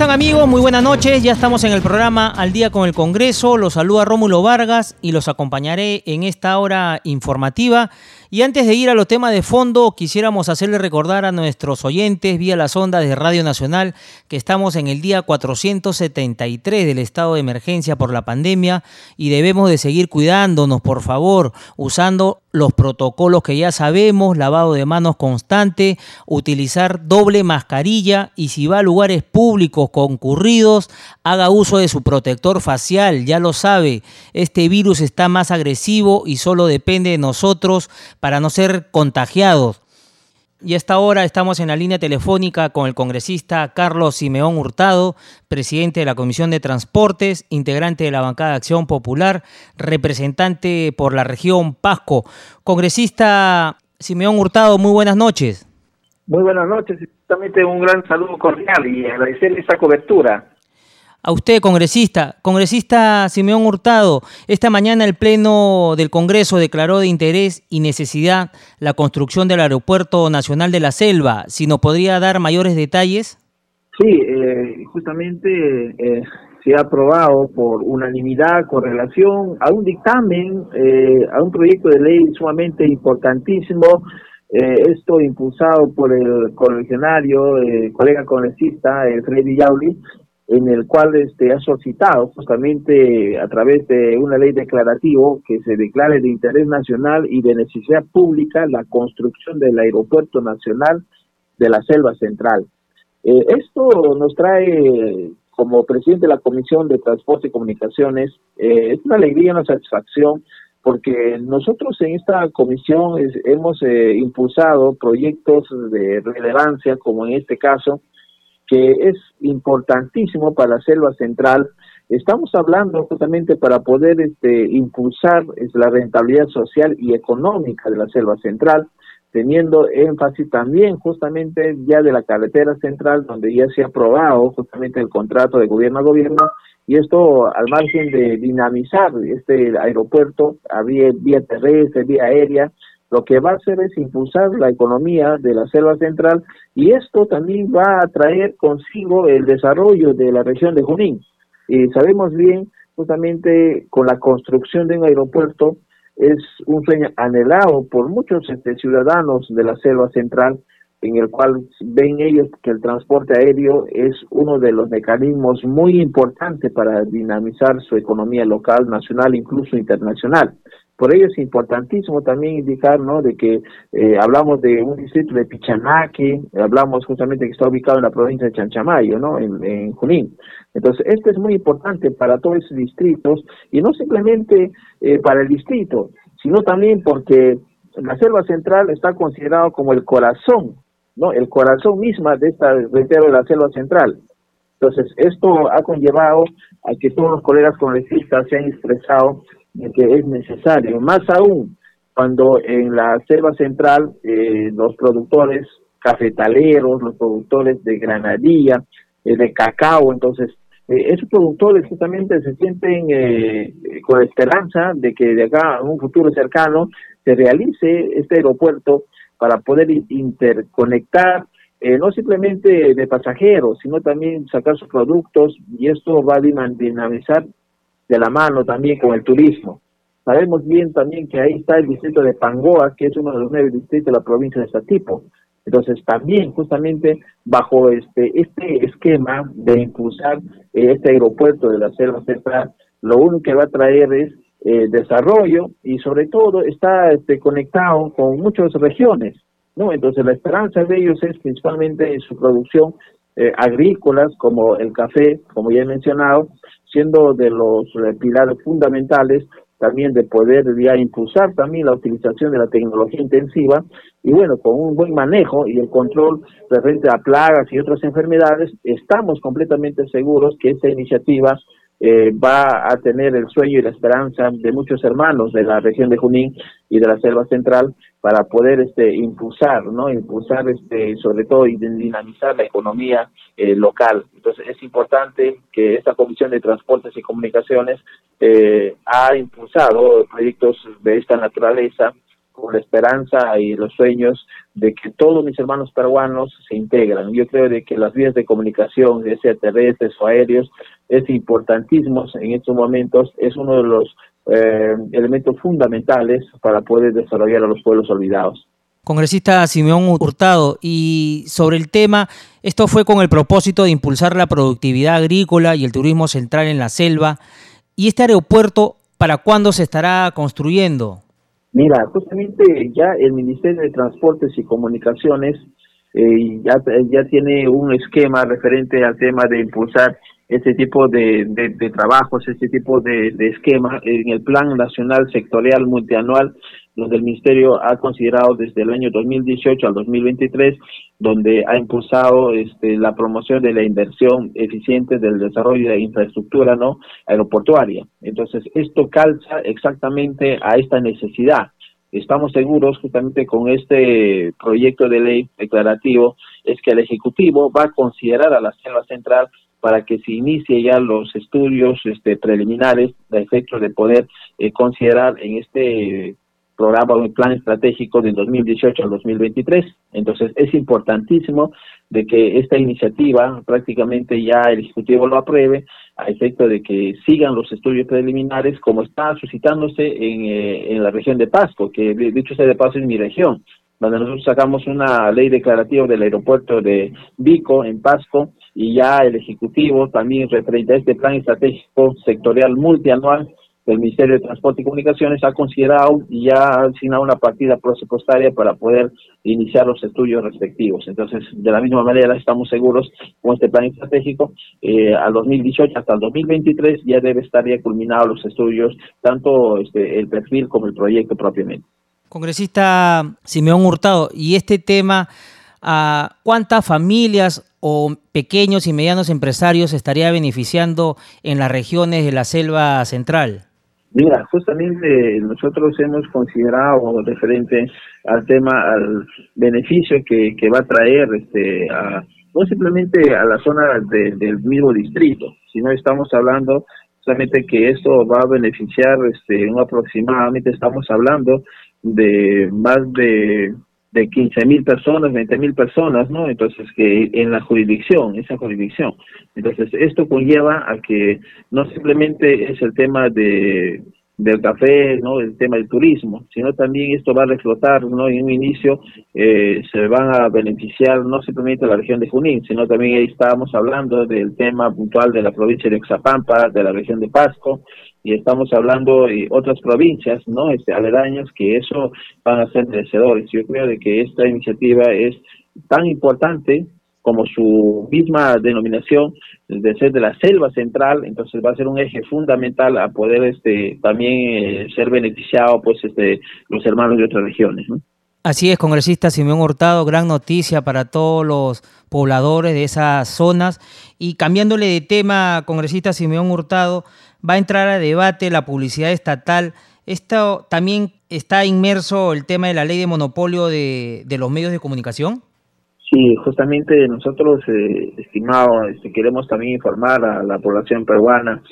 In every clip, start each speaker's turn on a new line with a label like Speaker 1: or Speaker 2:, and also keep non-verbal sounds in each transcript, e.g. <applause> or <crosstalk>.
Speaker 1: Están amigos? Muy buenas noches. Ya estamos en el programa Al día con el Congreso. Los saluda Rómulo Vargas y los acompañaré en esta hora informativa y antes de ir a los temas de fondo, quisiéramos hacerle recordar a nuestros oyentes vía las ondas de Radio Nacional que estamos en el día 473 del estado de emergencia por la pandemia y debemos de seguir cuidándonos, por favor, usando los protocolos que ya sabemos, lavado de manos constante, utilizar doble mascarilla y si va a lugares públicos concurridos, haga uso de su protector facial, ya lo sabe, este virus está más agresivo y solo depende de nosotros para no ser contagiados. Y a esta hora estamos en la línea telefónica con el congresista Carlos Simeón Hurtado, presidente de la Comisión de Transportes, integrante de la Bancada de Acción Popular, representante por la región Pasco. Congresista Simeón Hurtado, muy buenas noches.
Speaker 2: Muy buenas noches, justamente un gran saludo cordial y agradecer esta cobertura
Speaker 1: a usted, congresista. Congresista Simeón Hurtado, esta mañana el Pleno del Congreso declaró de interés y necesidad la construcción del Aeropuerto Nacional de la Selva. Si nos podría dar mayores detalles.
Speaker 2: Sí, eh, justamente eh, se ha aprobado por unanimidad con relación a un dictamen, eh, a un proyecto de ley sumamente importantísimo. esto impulsado por el colegionario, el colega congresista Freddy Yauli, en el cual este, ha solicitado justamente a través de una ley declarativo que se declare de interés nacional y de necesidad pública la construcción del aeropuerto nacional de la Selva Central. Eh, esto nos trae, como presidente de la Comisión de Transporte y Comunicaciones, eh, es una alegría, una satisfacción, porque nosotros en esta comisión hemos eh, impulsado proyectos de relevancia, como en este caso, que es importantísimo para la selva central. Estamos hablando justamente para poder este, impulsar la rentabilidad social y económica de la selva central, teniendo énfasis también justamente ya de la carretera central, donde ya se ha aprobado justamente el contrato de gobierno a gobierno, y esto al margen de dinamizar este aeropuerto, había vía terrestre, vía aérea, lo que va a hacer es impulsar la economía de la selva central y esto también va a traer consigo el desarrollo de la región de Junín. Y sabemos bien, justamente con la construcción de un aeropuerto, es un sueño anhelado por muchos este, ciudadanos de la selva central, en el cual ven ellos que el transporte aéreo es uno de los mecanismos muy importantes para dinamizar su economía local, nacional, incluso internacional. Por ello es importantísimo también indicar, ¿no?, de que eh, hablamos de un distrito de Pichanaque, hablamos justamente que está ubicado en la provincia de Chanchamayo, ¿no?, en, Junín. Entonces, esto es muy importante para todos esos distritos y no simplemente eh, para el distrito, sino también porque la selva central está considerado como el corazón, ¿no?, el corazón misma de esta reitero de la selva central. Entonces, esto ha conllevado a que todos los colegas congresistas se han expresado que es necesario, más aún cuando en la selva central eh, los productores cafetaleros, los productores de granadilla, eh, de cacao, entonces eh, esos productores justamente se sienten con esperanza de que de acá a un futuro cercano se realice este aeropuerto para poder interconectar no simplemente de pasajeros, sino también sacar sus productos y esto va a dinamizar de la mano también con el turismo. Sabemos bien también que ahí está el distrito de Pangoa, que es uno de los nueve distritos de la provincia de Satipo. Entonces, también justamente bajo este este esquema de impulsar eh, este aeropuerto de la Selva Central, lo único que va a traer es eh, desarrollo y sobre todo está este, conectado con muchas regiones, ¿no? Entonces, la esperanza de ellos es principalmente en su producción eh, agrícolas como el café, como ya he mencionado, siendo de los eh, pilares fundamentales también de poder impulsar también la utilización de la tecnología intensiva y bueno, con un buen manejo y el control referente a plagas y otras enfermedades, estamos completamente seguros que esta iniciativa eh, va a tener el sueño y la esperanza de muchos hermanos de la región de Junín y de la selva central para poder este impulsar, ¿no? Impulsar este sobre todo y dinamizar la economía eh, local. Entonces es importante que esta Comisión de Transportes y Comunicaciones eh, ha impulsado proyectos de esta naturaleza con la esperanza y los sueños de que todos mis hermanos peruanos se integran. Yo creo de que las vías de comunicación, ya sea terrestres o aéreos, es importantísimo en estos momentos, es uno de los eh, elementos fundamentales para poder desarrollar a los pueblos olvidados.
Speaker 1: Congresista Simeón Hurtado, y sobre el tema, esto fue con el propósito de impulsar la productividad agrícola y el turismo central en la selva. ¿Y este aeropuerto para cuándo se estará construyendo?
Speaker 2: Mira, justamente ya el Ministerio de Transportes y Comunicaciones eh, ya, ya tiene un esquema referente al tema de impulsar este tipo de, de, trabajos, este tipo de, de esquema en el Plan Nacional Sectorial Multianual donde el Ministerio ha considerado desde el año 2018 al 2023, donde ha impulsado este, la promoción de la inversión eficiente del desarrollo de infraestructura no aeroportuaria. Entonces, esto calza exactamente a esta necesidad. Estamos seguros justamente con este proyecto de ley declarativo es que el Ejecutivo va a considerar a la Selva Central para que se inicie ya los estudios este, preliminares a efecto de poder eh, considerar en este programa o plan estratégico del 2018 al 2023. Entonces es importantísimo de que esta iniciativa prácticamente ya el Ejecutivo lo apruebe a efecto de que sigan los estudios preliminares como está suscitándose en, eh, la región de Pasco, que dicho sea de paso es mi región, donde nosotros sacamos una ley declarativa del aeropuerto de Vico en Pasco y ya el Ejecutivo también referente a este plan estratégico sectorial multianual el Ministerio de Transporte y Comunicaciones ha considerado y ya ha asignado una partida presupuestaria para poder iniciar los estudios respectivos. Entonces, de la misma manera, estamos seguros con este plan estratégico, eh, al 2018 hasta el 2023 ya debe estar ya culminados los estudios, tanto este, el perfil como el proyecto propiamente.
Speaker 1: Congresista Simeón Hurtado, y este tema, ¿a cuántas familias o pequeños y medianos empresarios estaría beneficiando en las regiones de la selva central?
Speaker 2: Mira, justamente nosotros hemos considerado referente al tema, al beneficio que, que va a traer este, a, no simplemente a la zona del mismo distrito, sino estamos hablando solamente que esto va a beneficiar este, aproximadamente, estamos hablando de más de de 15 mil personas, 20 mil personas, ¿no? Entonces, que en la jurisdicción, esa jurisdicción. Entonces, esto conlleva a que no simplemente es el tema de del café, ¿no? El tema del turismo, sino también esto va a reflotar, ¿no? En un inicio eh, se van a beneficiar no simplemente la región de Junín, sino también ahí estábamos hablando del tema puntual de la provincia de Oxapampa, de la región de Pasco, y estamos hablando de otras provincias, ¿no? Este, aledañas, que eso van a ser merecedores. Yo creo de que esta iniciativa es tan importante como su misma denominación de ser de la selva central, entonces va a ser un eje fundamental a poder este también eh, ser beneficiado pues este los hermanos de otras regiones, ¿no?
Speaker 1: Así es, congresista Simeón Hurtado, gran noticia para todos los pobladores de esas zonas. Y cambiándole de tema, congresista Simeón Hurtado, va a entrar a debate la publicidad estatal. ¿Esto también está inmerso el tema de la ley de monopolio de, los medios de comunicación?
Speaker 2: Sí, justamente nosotros, eh, estimado, este, queremos también informar a la población peruana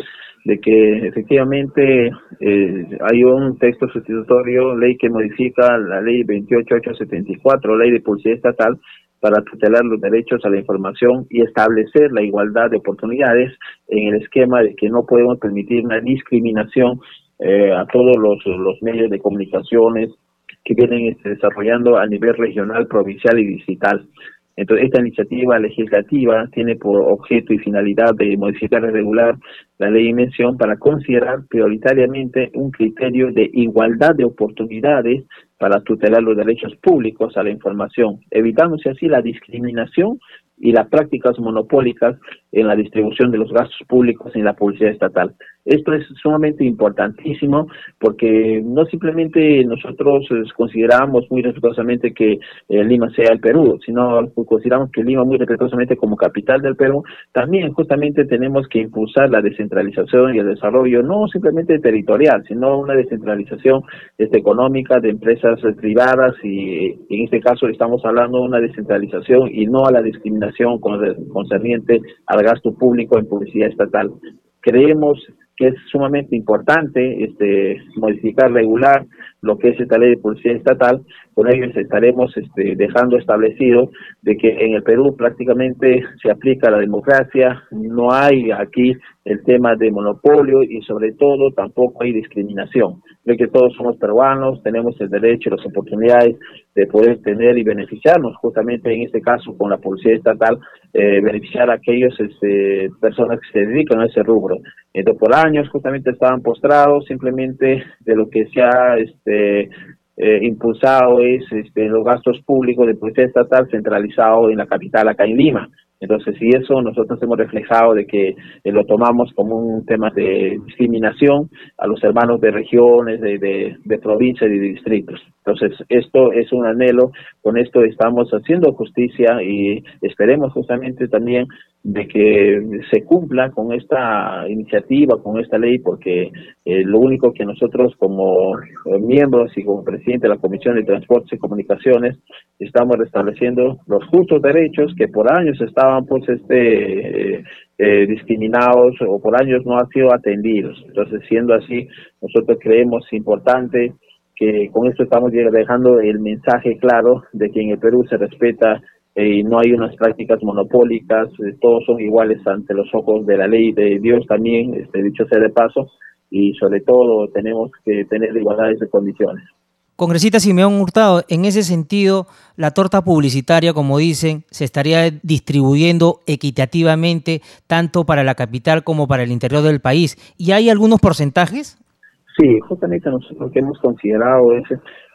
Speaker 2: de que efectivamente eh, hay un texto sustitutorio, ley que modifica la ley 28874, ley de publicidad estatal, para tutelar los derechos a la información y establecer la igualdad de oportunidades en el esquema de que no podemos permitir una discriminación eh, a todos los, los medios de comunicaciones que vienen este, desarrollando a nivel regional, provincial y digital. Entonces, esta iniciativa legislativa tiene por objeto y finalidad de modificar y regular la ley de mención para considerar prioritariamente un criterio de igualdad de oportunidades para tutelar los derechos públicos a la información, evitándose así la discriminación y las prácticas monopólicas en la distribución de los gastos públicos en la publicidad estatal. Esto es sumamente importantísimo porque no simplemente nosotros eh, consideramos muy respetuosamente que eh, Lima sea el Perú, sino consideramos que Lima muy respetuosamente como capital del Perú, también justamente tenemos que impulsar la descentralización y el desarrollo, no simplemente territorial, sino una descentralización este, económica de empresas privadas y en este caso estamos hablando de una descentralización y no a la discriminación concerniente gasto público en publicidad estatal. Creemos que es sumamente importante este, modificar, regular lo que es esta ley de publicidad estatal. Con ello estaremos este, dejando establecido de que en el Perú prácticamente se aplica la democracia, no hay aquí el tema de monopolio y sobre todo tampoco hay discriminación. Creo que todos somos peruanos, tenemos el derecho y las oportunidades de poder tener y beneficiarnos, justamente en este caso con la publicidad estatal, eh, beneficiar a aquellas este, personas que se dedican a ese rubro. Entonces, por años justamente estaban postrados, simplemente de lo que se ha este, eh, impulsado es este, los gastos públicos de publicidad estatal centralizado en la capital, acá en Lima. Entonces, si eso nosotros hemos reflejado de que eh, lo tomamos como un tema de discriminación a los hermanos de regiones, de, de, de provincias y de distritos. Entonces, esto es un anhelo, con esto estamos haciendo justicia y esperemos justamente también de que se cumpla con esta iniciativa, con esta ley, porque eh, lo único que nosotros como eh, miembros y como presidente de la Comisión de Transportes y Comunicaciones estamos restableciendo los justos derechos que por años estaban pues este eh, discriminados o por años no han sido atendidos. Entonces, siendo así, nosotros creemos importante que con esto estamos dejando el mensaje claro de que en el Perú se respeta eh, no hay unas prácticas monopólicas, eh, todos son iguales ante los ojos de la ley de Dios también, este, dicho sea de paso, y sobre todo tenemos que tener igualdades de condiciones.
Speaker 1: Congresista Simeón Hurtado, en ese sentido, la torta publicitaria, como dicen, se estaría distribuyendo equitativamente tanto para la capital como para el interior del país. ¿Y hay algunos porcentajes?
Speaker 2: Sí, justamente nosotros lo que hemos considerado es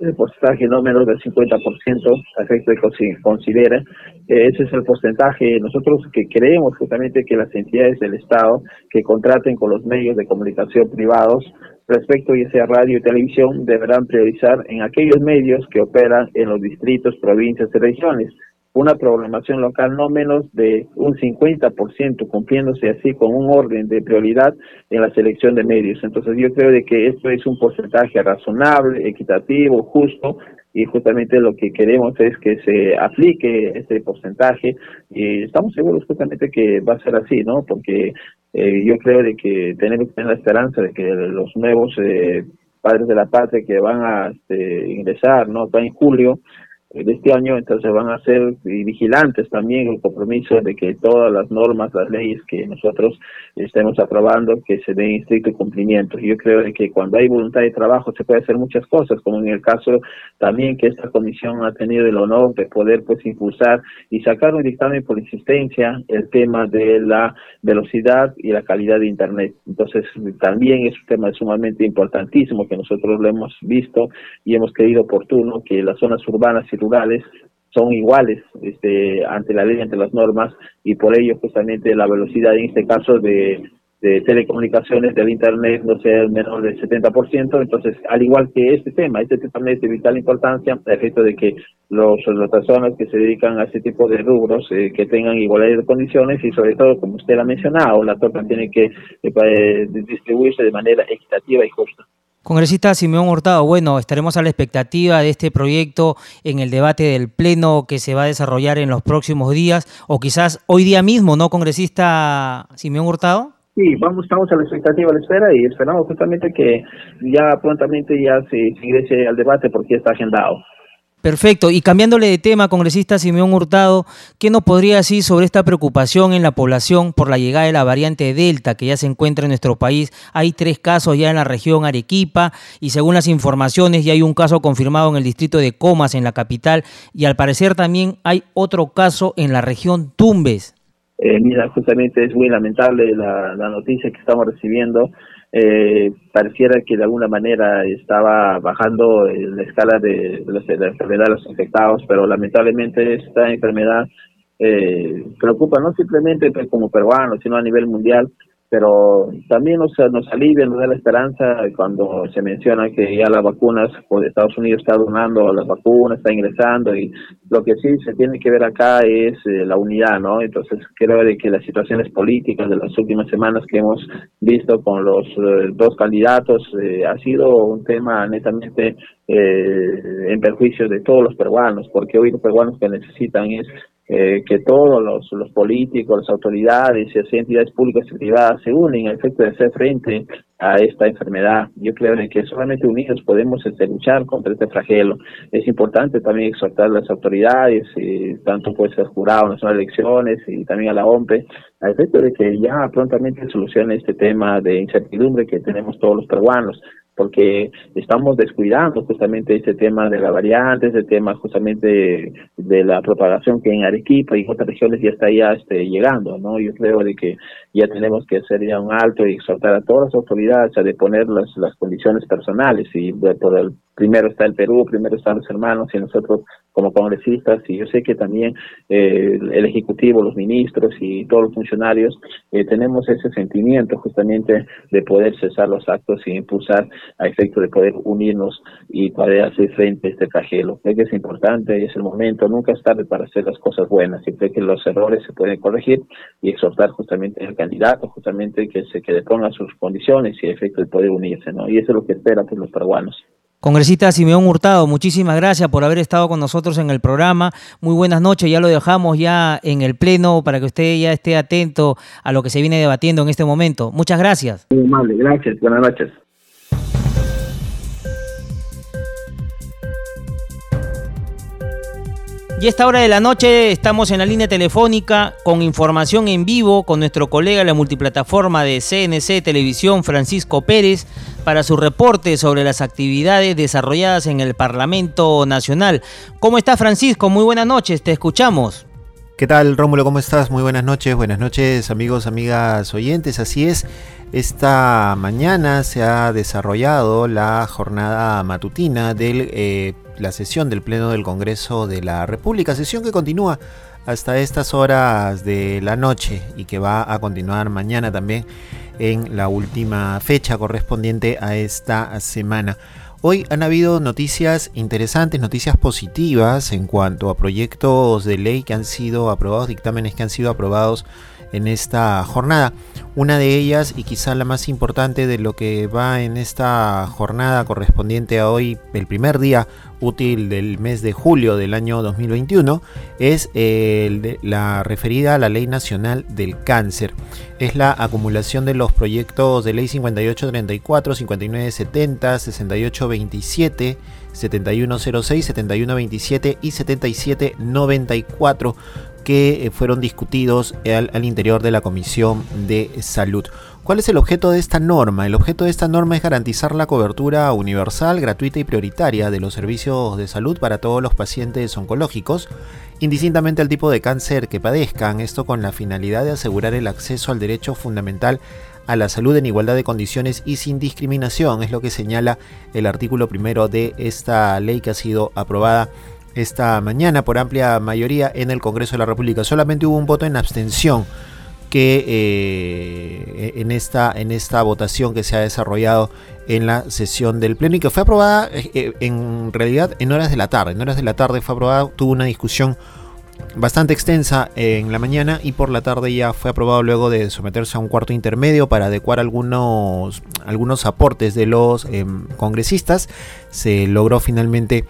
Speaker 2: el porcentaje no menos del 50%, efecto de que considera, ese es el porcentaje, nosotros que creemos justamente que las entidades del Estado que contraten con los medios de comunicación privados respecto a sea radio y televisión deberán priorizar en aquellos medios que operan en los distritos, provincias y regiones una programación local no menos de un 50%, cumpliéndose así con un orden de prioridad en la selección de medios. Entonces yo creo de que esto es un porcentaje razonable, equitativo, justo, y justamente lo que queremos es que se aplique este porcentaje y estamos seguros justamente que va a ser así, ¿no? Porque eh, yo creo de que tenemos que tener la esperanza de que los nuevos eh, padres de la patria que van a este, ingresar, ¿no? Va en julio, de este año, entonces van a ser vigilantes también el compromiso de que todas las normas, las leyes que nosotros estemos aprobando, que se den estricto cumplimiento. Yo creo que cuando hay voluntad de trabajo se puede hacer muchas cosas, como en el caso también que esta comisión ha tenido el honor de poder pues impulsar y sacar un dictamen por insistencia el tema de la velocidad y la calidad de Internet. Entonces también es un tema sumamente importantísimo que nosotros lo hemos visto y hemos creído oportuno que las zonas urbanas y son iguales este, ante la ley, ante las normas, y por ello justamente la velocidad en este caso de, telecomunicaciones del Internet no sea menor del 70%, entonces al igual que este tema, este tema es de vital importancia, a efecto de que los, las personas que se dedican a este tipo de rubros eh, que tengan igualdad de condiciones y sobre todo, como usted ha mencionado, la torta tiene que eh, distribuirse de manera equitativa y justa.
Speaker 1: Congresista Simeón Hurtado, bueno, estaremos a la expectativa de este proyecto en el debate del Pleno que se va a desarrollar en los próximos días o quizás hoy día mismo, ¿no, congresista Simeón Hurtado?
Speaker 2: Sí, vamos, estamos a la expectativa, a la espera y esperamos justamente que ya prontamente ya se ingrese al debate porque ya está agendado.
Speaker 1: Perfecto. Y cambiándole de tema, congresista Simeón Hurtado, ¿qué nos podría decir sobre esta preocupación en la población por la llegada de la variante Delta que ya se encuentra en nuestro país? Hay tres casos ya en la región Arequipa y según las informaciones ya hay un caso confirmado en el distrito de Comas, en la capital, y al parecer también hay otro caso en la región Tumbes.
Speaker 2: Eh, mira, justamente es muy lamentable la, la noticia que estamos recibiendo eh, pareciera que de alguna manera estaba bajando la escala de, la enfermedad de los infectados, pero lamentablemente esta enfermedad eh, preocupa no simplemente pues, como peruanos, sino a nivel mundial, pero también nos, nos alivia, nos da la esperanza cuando se menciona que ya las vacunas, pues Estados Unidos está donando las vacunas, está ingresando y lo que sí se tiene que ver acá es eh, la unidad, ¿no? Entonces creo de que las situaciones políticas de las últimas semanas que hemos visto con los eh, dos candidatos eh, ha sido un tema netamente en perjuicio de todos los peruanos, porque hoy los peruanos que necesitan es eh, que todos los, los, políticos, las autoridades y las entidades públicas y privadas se unen al efecto de hacer frente a esta enfermedad. Yo creo que solamente unidos podemos este, luchar contra este flagelo. Es importante también exhortar a las autoridades, y tanto pues al Jurado Nacional de Elecciones y también a la OMPE, al efecto de que ya prontamente solucione este tema de incertidumbre que tenemos todos los peruanos porque estamos descuidando justamente este tema de la variante, este tema justamente de, la propagación que en Arequipa y otras regiones ya está ya este, llegando, ¿no? Yo creo de que ya tenemos que hacer ya un alto y exhortar a todas las autoridades a deponer las, las condiciones personales. Y por el primero está el Perú, primero están los hermanos y nosotros como congresistas. Y yo sé que también eh, el Ejecutivo, los ministros y todos los funcionarios eh, tenemos ese sentimiento justamente de poder cesar los actos y impulsar a efecto de poder unirnos y poder hacer frente a este flagelo. Creo que es importante y es el momento, nunca es tarde para hacer las cosas buenas. Y creo que los errores se pueden corregir y exhortar justamente al candidato, justamente que se que ponga sus condiciones y efecto de poder unirse, ¿no? Y eso es lo que esperan pues, los peruanos.
Speaker 1: Congresista Simeón Hurtado, muchísimas gracias por haber estado con nosotros en el programa. Muy buenas noches, ya lo dejamos ya en el pleno para que usted ya esté atento a lo que se viene debatiendo en este momento. Muchas gracias.
Speaker 2: Muy amable, gracias, buenas noches.
Speaker 1: Y a esta hora de la noche estamos en la línea telefónica con información en vivo con nuestro colega de la multiplataforma de CNC Televisión, Francisco Pérez, para su reporte sobre las actividades desarrolladas en el Parlamento Nacional. ¿Cómo está Francisco? Muy buenas noches, te escuchamos.
Speaker 3: ¿Qué tal Rómulo? ¿Cómo estás? Muy buenas noches, buenas noches amigos, amigas oyentes. Así es, esta mañana se ha desarrollado la jornada matutina de eh, la sesión del Pleno del Congreso de la República, sesión que continúa hasta estas horas de la noche y que va a continuar mañana también en la última fecha correspondiente a esta semana. Hoy han habido noticias interesantes, noticias positivas en cuanto a proyectos de ley que han sido aprobados, dictámenes que han sido aprobados en esta jornada. Una de ellas, y quizá la más importante de lo que va en esta jornada correspondiente a hoy, el primer día útil del mes de julio del año 2021, es la referida a la Ley Nacional del Cáncer. Es la acumulación de los proyectos de Ley 5834, 5970, 6827, 7106, 7127 y 7794 que eh, fueron discutidos al, interior de la Comisión de Salud. ¿Cuál es el objeto de esta norma? El objeto de esta norma es garantizar la cobertura universal, gratuita y prioritaria de los servicios de salud para todos los pacientes oncológicos, indistintamente al tipo de cáncer que padezcan, esto con la finalidad de asegurar el acceso al derecho fundamental a la salud en igualdad de condiciones y sin discriminación, es lo que señala el artículo primero de esta ley que ha sido aprobada esta mañana por amplia mayoría en el Congreso de la República. Solamente hubo un voto en abstención que eh, en, esta, en esta votación que se ha desarrollado en la sesión del Pleno y que fue aprobada eh, eh, en realidad en horas de la tarde. En horas de la tarde fue aprobada, tuvo una discusión bastante extensa en la mañana y por la tarde ya fue aprobado luego de someterse a un cuarto intermedio para adecuar algunos, algunos aportes de los em, congresistas. Se logró finalmente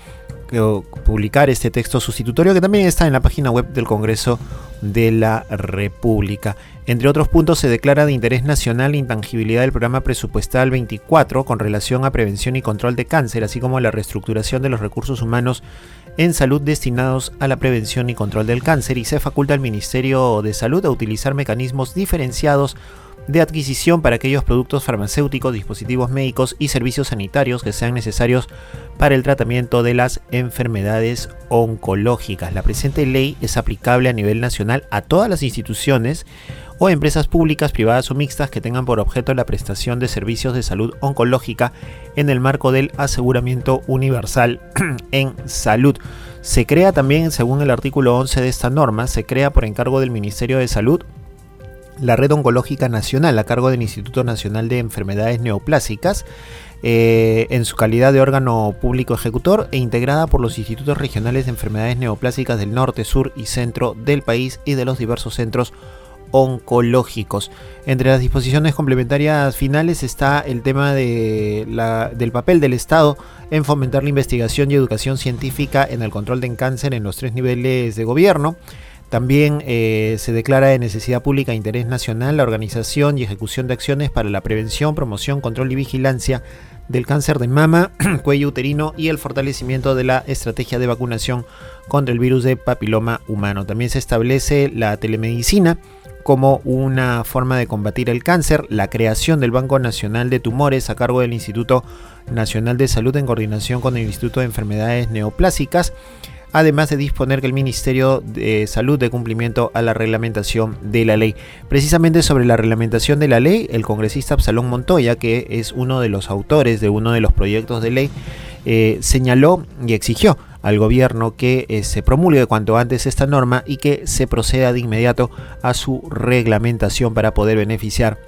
Speaker 3: publicar este texto sustitutorio que también está en la página web del Congreso de la República. Entre otros puntos, se declara de interés nacional la intangibilidad del programa presupuestal 24 con relación a prevención y control de cáncer, así como la reestructuración de los recursos humanos en salud destinados a la prevención y control del cáncer y se faculta al Ministerio de Salud a utilizar mecanismos diferenciados de adquisición para aquellos productos farmacéuticos, dispositivos médicos y servicios sanitarios que sean necesarios para el tratamiento de las enfermedades oncológicas. La presente ley es aplicable a nivel nacional a todas las instituciones o empresas públicas, privadas o mixtas que tengan por objeto la prestación de servicios de salud oncológica en el marco del aseguramiento universal <clears throat> en salud. Se crea también, según el artículo 11 de esta norma, se crea por encargo del Ministerio de Salud la Red Oncológica Nacional a cargo del Instituto Nacional de Enfermedades Neoplásicas eh, en su calidad de órgano público ejecutor e integrada por los institutos regionales de enfermedades neoplásicas del norte, sur y centro del país y de los diversos centros oncológicos. Entre las disposiciones complementarias finales está el tema de del papel del Estado en fomentar la investigación y educación científica en el control del cáncer en los tres niveles de gobierno. También eh, se declara de necesidad pública e interés nacional la organización y ejecución de acciones para la prevención, promoción, control y vigilancia del cáncer de mama, <clears throat> cuello uterino y el fortalecimiento de la estrategia de vacunación contra el virus de papiloma humano. También se establece la telemedicina como una forma de combatir el cáncer, la creación del Banco Nacional de Tumores a cargo del Instituto Nacional de Salud en coordinación con el Instituto de Enfermedades Neoplásicas, además de disponer que el Ministerio de Salud dé cumplimiento a la reglamentación de la ley. Precisamente sobre la reglamentación de la ley, el congresista Absalón Montoya, que es uno de los autores de uno de los proyectos de ley, eh, señaló y exigió al gobierno que eh, se promulgue cuanto antes esta norma y que se proceda de inmediato a su reglamentación para poder beneficiar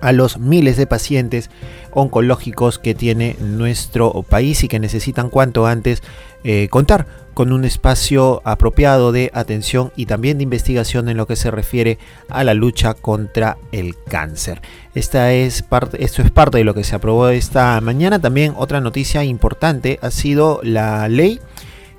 Speaker 3: a los miles de pacientes oncológicos que tiene nuestro país y que necesitan cuanto antes eh, contar con un espacio apropiado de atención y también de investigación en lo que se refiere a la lucha contra el cáncer. Esta es parte, esto es parte de lo que se aprobó esta mañana. También otra noticia importante ha sido la ley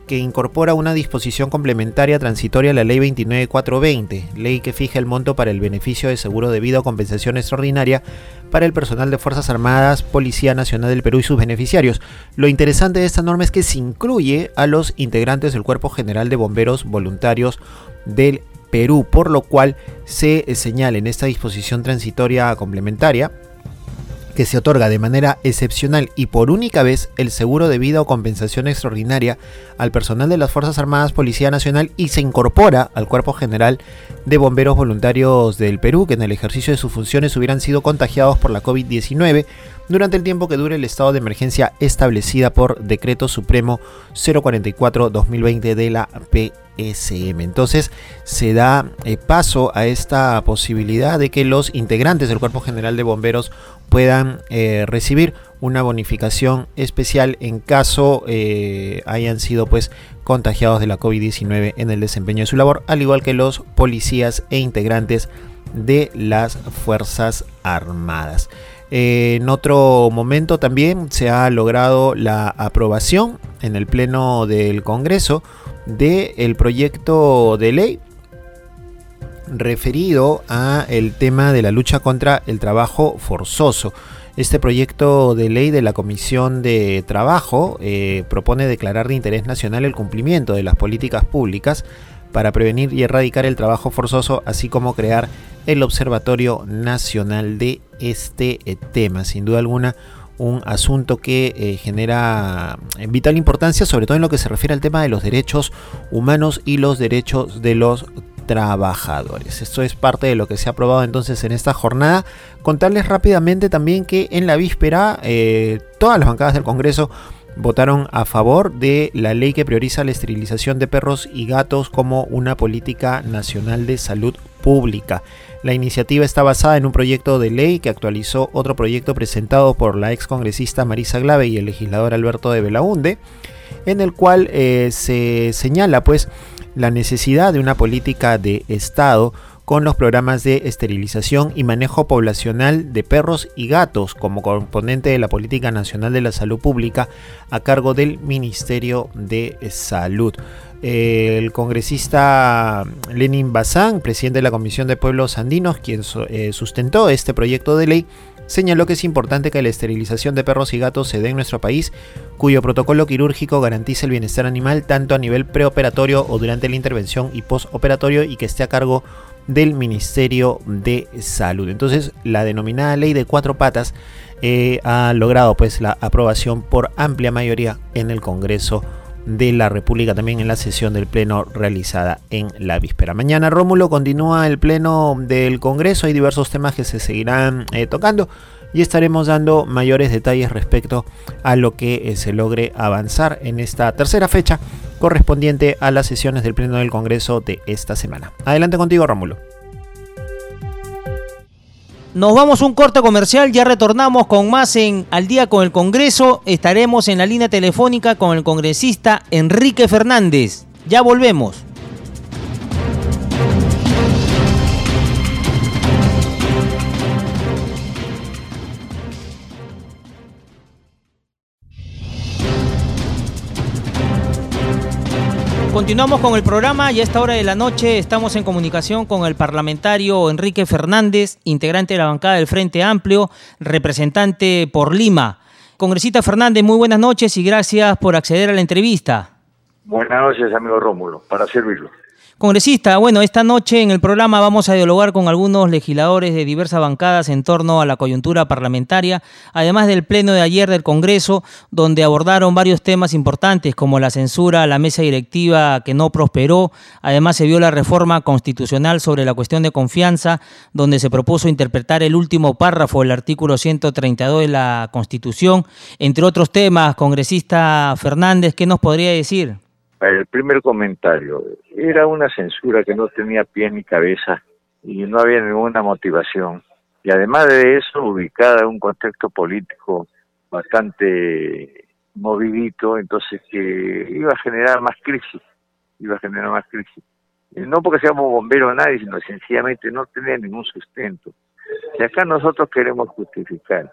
Speaker 3: que incorpora una disposición complementaria transitoria a la Ley 29420, ley que fija el monto para el beneficio de seguro de vida o compensación extraordinaria para el personal de Fuerzas Armadas, Policía Nacional del Perú y sus beneficiarios. Lo interesante de esta norma es que se incluye a los integrantes del Cuerpo General de Bomberos Voluntarios del Perú, por lo cual se señala en esta disposición transitoria complementaria que se otorga de manera excepcional y por única vez el seguro de vida o compensación extraordinaria al personal de las Fuerzas Armadas Policía Nacional y se incorpora al Cuerpo General de Bomberos Voluntarios del Perú que en el ejercicio de sus funciones hubieran sido contagiados por la COVID-19 durante el tiempo que dure el estado de emergencia establecida por Decreto Supremo 044-2020 de la Entonces se da eh, paso a esta posibilidad de que los integrantes del Cuerpo General de Bomberos puedan eh, recibir una bonificación especial en caso eh, hayan sido pues contagiados de la COVID-19 en el desempeño de su labor, al igual que los policías e integrantes de las Fuerzas Armadas. En otro momento también se ha logrado la aprobación en el Pleno del Congreso del proyecto de ley referido a el tema de la lucha contra el trabajo forzoso. Este proyecto de ley de la Comisión de Trabajo eh, propone declarar de interés nacional el cumplimiento de las políticas públicas para prevenir y erradicar el trabajo forzoso, así como crear el Observatorio Nacional de este eh, tema. Sin duda alguna, un asunto que eh, genera vital importancia, sobre todo en lo que se refiere al tema de los derechos humanos y los derechos de los trabajadores. Esto es parte de lo que se ha aprobado entonces en esta jornada. Contarles rápidamente también que en la víspera eh, todas las bancadas del Congreso votaron a favor de la ley que prioriza la esterilización de perros y gatos como una política nacional de salud pública. La iniciativa está basada en un proyecto de ley que actualizó otro proyecto presentado por la ex congresista Marisa Glave y el legislador Alberto de Belaunde, en el cual eh, se señala pues la necesidad de una política de Estado con los programas de esterilización y manejo poblacional de perros y gatos como componente de la Política Nacional de la Salud Pública a cargo del Ministerio de Salud. El congresista Lenin Bazán, presidente de la Comisión de Pueblos Andinos, quien eh, sustentó este proyecto de ley, señaló que es importante que la esterilización de perros y gatos se dé en nuestro país, cuyo protocolo quirúrgico garantice el bienestar animal tanto a nivel preoperatorio o durante la intervención y postoperatorio y que esté a cargo del Ministerio de Salud. Entonces, la denominada ley de cuatro patas eh, ha logrado pues la aprobación por amplia mayoría en el Congreso de la República también en la sesión del Pleno realizada en la víspera. Mañana, Rómulo, continúa el Pleno del Congreso. Hay diversos temas que se seguirán eh, tocando y estaremos dando mayores detalles respecto a lo que eh, se logre avanzar en esta tercera fecha correspondiente a las sesiones del Pleno del Congreso de esta semana. Adelante contigo, Rómulo.
Speaker 1: Nos vamos un corte comercial, ya retornamos con más en Al día con el Congreso. Estaremos en la línea telefónica con el congresista Enrique Fernández. Ya volvemos. Continuamos con el programa y a esta hora de la noche estamos en comunicación con el parlamentario Enrique Fernández, integrante de la bancada del Frente Amplio, representante por Lima. Congresista Fernández, muy buenas noches y gracias por acceder a la entrevista.
Speaker 4: Buenas noches, amigo Rómulo, para servirlo.
Speaker 1: Congresista, bueno, esta noche en el programa vamos a dialogar con algunos legisladores de diversas bancadas en torno a la coyuntura parlamentaria, además del pleno de ayer del Congreso, donde abordaron varios temas importantes como la censura a la mesa directiva que no prosperó, además se vio la reforma constitucional sobre la cuestión de confianza, donde se propuso interpretar el último párrafo del artículo 132 de la Constitución, entre otros temas. Congresista Fernández, ¿qué nos podría decir?
Speaker 4: El primer comentario, era una censura que no tenía pie ni cabeza y no había ninguna motivación. Y además de eso, ubicada en un contexto político bastante movidito, entonces que iba a generar más crisis, iba a generar más crisis. No porque seamos bomberos nadie, sino sencillamente no tenía ningún sustento. Si acá nosotros queremos justificar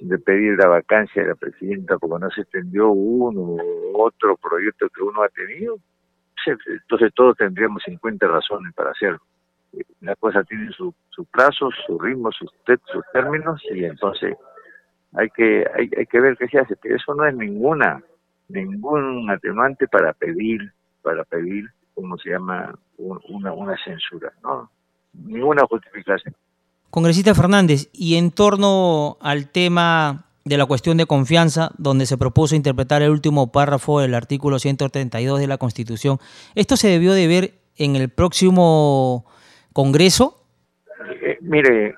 Speaker 4: de pedir la vacancia de la presidenta porque no se extendió uno u otro proyecto que uno ha tenido, entonces todos tendríamos 50 razones para hacerlo. La cosa tiene su, su plazo, su ritmo, sus, sus términos y entonces hay que hay, hay que ver qué se hace. Pero eso no es ninguna ningún atenuante para pedir para pedir cómo se llama una una censura, no ninguna justificación.
Speaker 1: Congresista Fernández, y en torno al tema de la cuestión de confianza, donde se propuso interpretar el último párrafo del artículo 132 de la Constitución, ¿esto se debió de ver en el próximo Congreso?
Speaker 4: Eh, mire,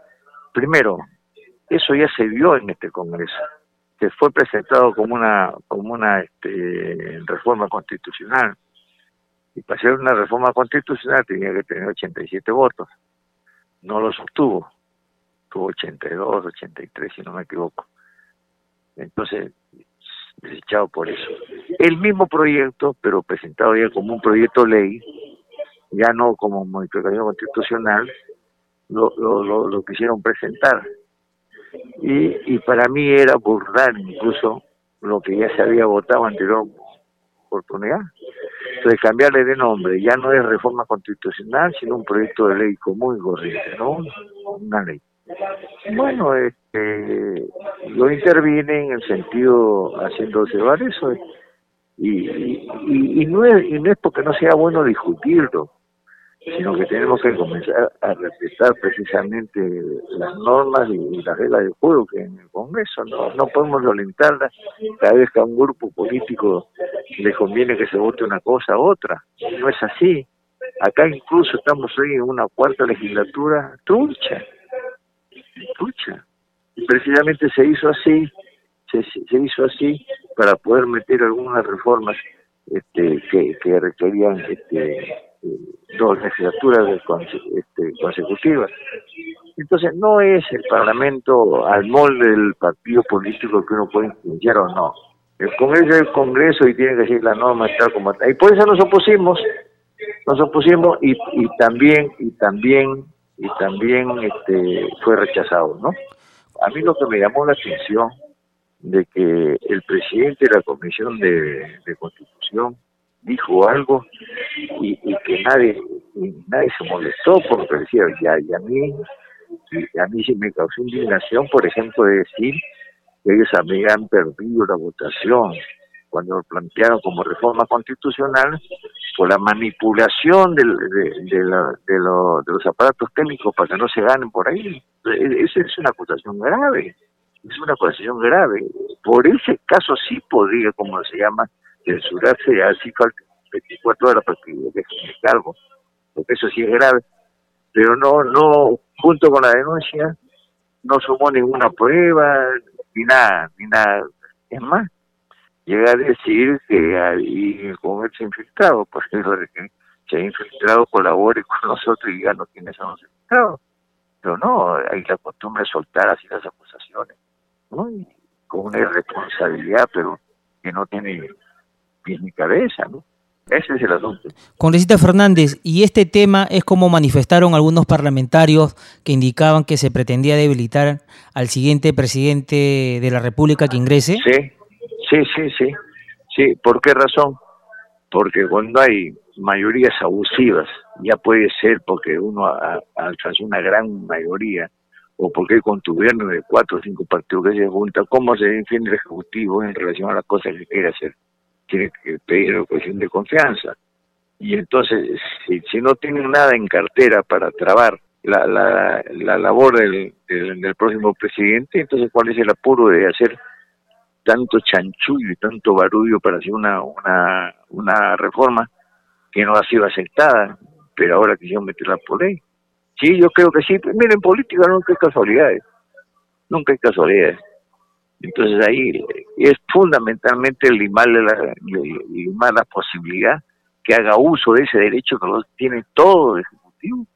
Speaker 4: primero, eso ya se vio en este Congreso, que fue presentado como una como una este, reforma constitucional. Y para hacer una reforma constitucional tenía que tener 87 votos. No los obtuvo tuvo 82, 83, si no me equivoco. Entonces, desechado por eso. El mismo proyecto, pero presentado ya como un proyecto ley, ya no como modificación constitucional, lo, lo, quisieron presentar. Y, y para mí era burlar incluso lo que ya se había votado anterior oportunidad. Entonces, cambiarle de nombre ya no es reforma constitucional, sino un proyecto de ley común y corriente, ¿no? Una ley. Bueno, este, yo intervine en el sentido haciendo observar eso y, y, y, no es, y no es porque no sea bueno discutirlo, sino que tenemos que comenzar a respetar precisamente las normas y, las reglas del juego que en el Congreso no, no podemos violentarlas cada vez que a un grupo político le conviene que se vote una cosa u otra. No es así. Acá incluso estamos hoy en una cuarta legislatura trucha escucha. Y precisamente se hizo así, se, se hizo así para poder meter algunas reformas este, que, que requerían este, dos legislaturas este, consecutivas. Entonces no es el Parlamento al molde del partido político que uno puede influenciar o no. El Congreso es el Congreso y tiene que seguir la norma tal como está. Y por eso nos opusimos, nos opusimos y, y también, y también y también este, fue rechazado, ¿no? A mí lo que me llamó la atención de que el presidente de la Comisión de, Constitución dijo algo y, que nadie nadie se molestó porque decía ya y a mí y a mí sí me causó indignación por ejemplo de decir que ellos habían perdido la votación cuando lo plantearon como reforma constitucional, por la manipulación de, de, los aparatos técnicos para que no se ganen por ahí. E, esa es una acusación grave, es una acusación grave. Por ese caso sí podría, como se llama, censurarse así 24 horas para que dejen el cargo, porque eso sí es grave. Pero no, no, junto con la denuncia, no sumó ninguna prueba, ni nada, ni nada. Es más, llega a decir que <laughs> hay comercio infiltrado, porque se ha infiltrado colabore con nosotros y ya no tiene esos infiltrados. Pero no, hay la costumbre de soltar así las acusaciones, ¿no? con una irresponsabilidad, pero que no tiene pies ni cabeza, ¿no? Ese es el asunto.
Speaker 1: Congresista Fernández, y este tema es como manifestaron algunos parlamentarios que indicaban que se pretendía debilitar al siguiente presidente de la República que ingrese.
Speaker 4: Sí, sí, sí, sí. Sí, ¿por qué razón? Porque cuando hay mayorías abusivas, ya puede ser porque uno alcanzó una gran mayoría, o porque hay gobierno de cuatro o cinco partidos que se juntan, ¿cómo se defiende el Ejecutivo en relación a las cosas que quiere hacer? tiene que pedir una cuestión de confianza. Y entonces, si, si no tienen nada en cartera para trabar la, la, la labor del, del, próximo presidente, entonces, ¿cuál es el apuro de hacer tanto chanchullo y tanto barullo para hacer una, una, una reforma que no ha sido aceptada, pero ahora quisieron meterla por ley? Sí, yo creo que sí. Miren, en política nunca hay casualidades. Nunca hay casualidades. Entonces ahí es fundamentalmente la, limar la posibilidad que haga uso de ese derecho que tiene todo el Ejecutivo,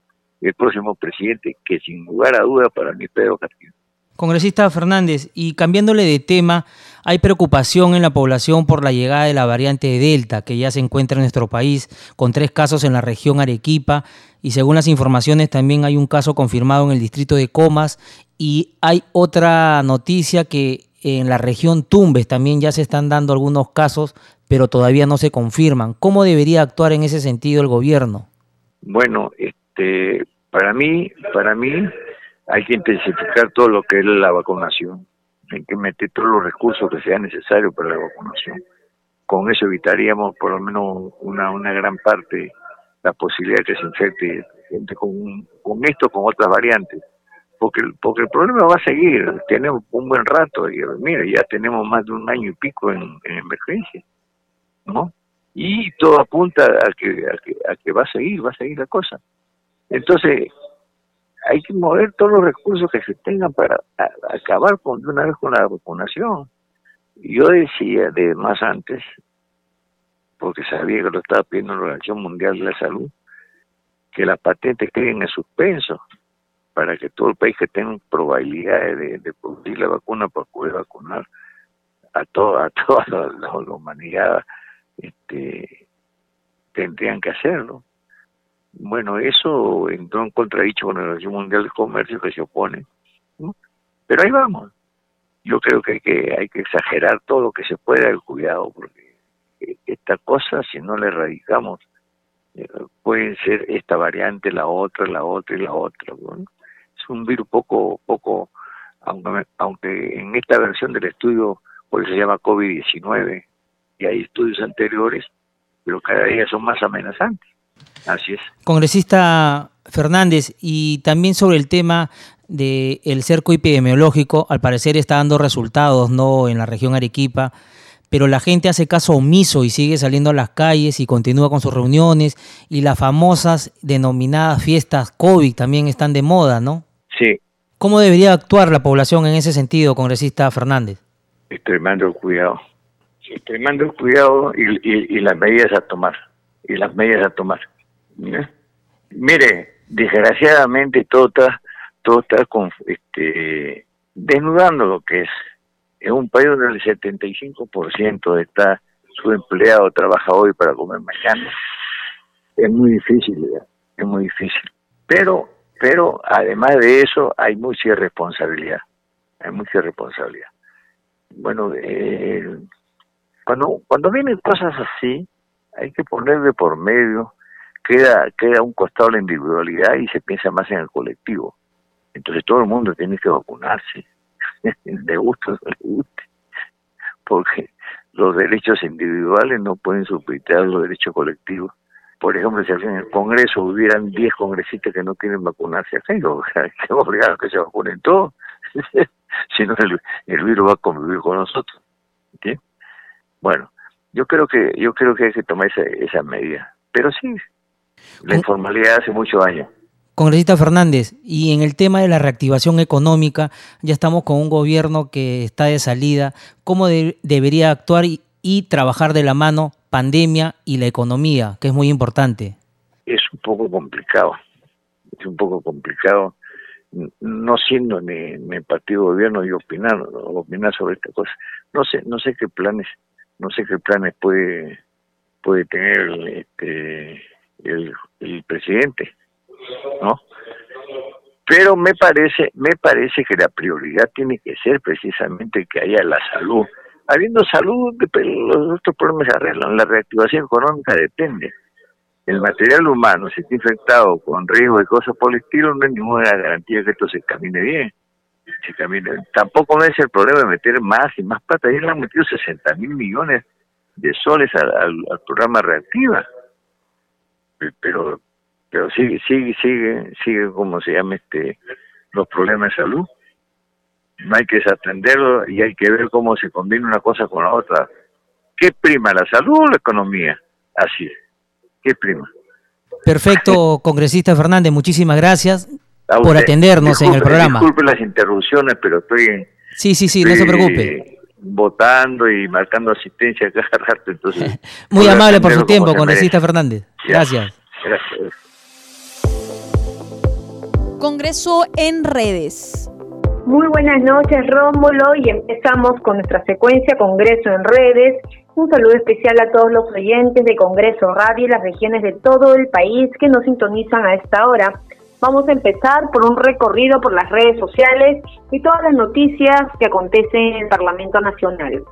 Speaker 4: el próximo presidente, que sin lugar a duda para mí Pedro Castillo.
Speaker 1: Congresista Fernández, y cambiándole de tema, hay preocupación en la población por la llegada de la variante Delta, que ya se encuentra en nuestro país, con tres casos en la región Arequipa, y según las informaciones también hay un caso confirmado en el distrito de Comas, y hay otra noticia que en la región Tumbes también ya se están dando algunos casos, pero todavía no se confirman. ¿Cómo debería actuar en ese sentido el gobierno?
Speaker 4: Bueno, este, para mí, para mí hay que intensificar todo lo que es la vacunación. Hay que meter todos los recursos que sean necesarios para la vacunación. Con eso evitaríamos por lo menos una, una gran parte la posibilidad de que se infecte gente con, con esto, con otras variantes porque, porque el problema va a seguir, tenemos un buen rato, y mira, ya tenemos más de un año y pico en, emergencia, ¿no? Y todo apunta a que, a que, va a seguir, va a seguir la cosa. Entonces, hay que mover todos los recursos que se tengan para acabar con, de una vez con la vacunación. Yo decía de más antes, porque sabía que lo estaba pidiendo la Organización Mundial de la Salud, que las patentes queden en suspenso para que todo el país que tenga probabilidades de, producir la vacuna para poder vacunar a toda a toda la, humanidad este tendrían que hacerlo bueno eso entró en contradicho con la Organización Mundial de Comercio que se opone pero ahí vamos yo creo que hay que hay que exagerar todo lo que se pueda el cuidado porque esta cosa si no la erradicamos eh, puede ser esta variante la otra la otra y la otra ¿no? un virus poco, poco, aunque, aunque en esta versión del estudio hoy se llama COVID-19 y hay estudios anteriores, pero cada día son más amenazantes. Así es.
Speaker 1: Congresista Fernández, y también sobre el tema del el cerco epidemiológico, al parecer está dando resultados no en la región Arequipa pero la gente hace caso omiso y sigue saliendo a las calles y continúa con sus reuniones y las famosas denominadas fiestas COVID también están de moda, ¿no?
Speaker 4: Sí.
Speaker 1: ¿Cómo debería actuar la población en ese sentido, congresista Fernández?
Speaker 4: Extremando el cuidado. Extremando el cuidado y, las medidas a tomar. Y las medidas a tomar. Mire, desgraciadamente todo está, todo está con, este, desnudando lo que es. Es un país donde el 75% está su empleado trabaja hoy para comer mañana. Es muy difícil, es muy difícil. Pero pero además de eso hay mucha irresponsabilidad, hay mucha irresponsabilidad. Bueno, eh, cuando cuando vienen cosas así, hay que ponerle por medio, queda queda un costado la individualidad y se piensa más en el colectivo. Entonces todo el mundo tiene que vacunarse, <laughs> de gusto o no le guste, porque los derechos individuales no pueden suplantar los derechos colectivos por ejemplo, si en el Congreso hubieran 10 congresistas que no quieren vacunarse, acá, <laughs> que obligados a que se vacunen todos, <laughs> si no el, virus va a convivir con nosotros. Bueno, yo creo que yo creo que hay que tomar esa, esa medida, pero sí, la informalidad hace mucho daño.
Speaker 1: Congresista Fernández, y en el tema de la reactivación económica, ya estamos con un gobierno que está de salida. ¿Cómo debería actuar y trabajar de la mano pandemia y la economía, que es muy importante.
Speaker 4: Es un poco complicado, es un poco complicado no siendo ni, ni partido de gobierno y opinar, opinar sobre esta cosa. No sé, no sé qué planes, no sé qué planes puede puede tener este el, el presidente, ¿no? Pero me parece, me parece que la prioridad tiene que ser precisamente que haya la salud. Habiendo salud, los otros problemas se arreglan. La reactivación económica depende. El material humano, si está infectado con riesgo de cosas por el estilo, no hay ninguna garantía que esto se camine bien. Camine. Tampoco no es el problema de meter más y más plata. Ya le han metido 60 mil millones de soles al, programa Reactiva. Pero pero sigue, sigue, sigue, sigue, como se llama, este, los problemas de salud. No hay que desatenderlo y hay que ver cómo se combina una cosa con la otra. ¿Qué prima, la salud o la economía? Así es. ¿Qué prima?
Speaker 1: Perfecto, congresista Fernández, muchísimas gracias por atendernos en el programa.
Speaker 4: Disculpe las interrupciones, pero estoy...
Speaker 1: Sí, sí, sí, no se preocupe.
Speaker 4: Votando y marcando asistencia cada <laughs> rato, entonces... <laughs>
Speaker 1: Muy amable por su tiempo, congresista Fernández. Gracias. Gracias.
Speaker 5: Congreso en redes.
Speaker 6: Muy buenas noches, Rómulo, y empezamos con nuestra secuencia Congreso en redes. Un saludo especial a todos los oyentes de Congreso Radio y las regiones de todo el país que nos sintonizan a esta hora. Vamos a empezar por un recorrido por las redes sociales y todas las noticias que acontecen en el Parlamento Nacional.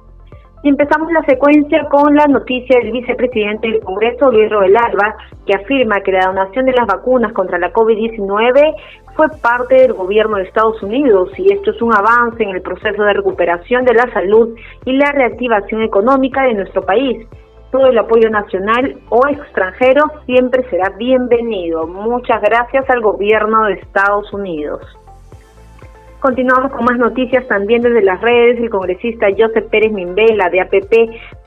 Speaker 6: Y empezamos la secuencia con la noticia del vicepresidente del Congreso, Luis Alba, que afirma que la donación de las vacunas contra la COVID-19 fue parte del gobierno de Estados Unidos y esto es un avance en el proceso de recuperación de la salud y la reactivación económica de nuestro país. Todo el apoyo nacional o extranjero siempre será bienvenido. Muchas gracias al gobierno de Estados Unidos. Continuamos con más noticias también desde las redes. El congresista Joseph Pérez Mimbela de APP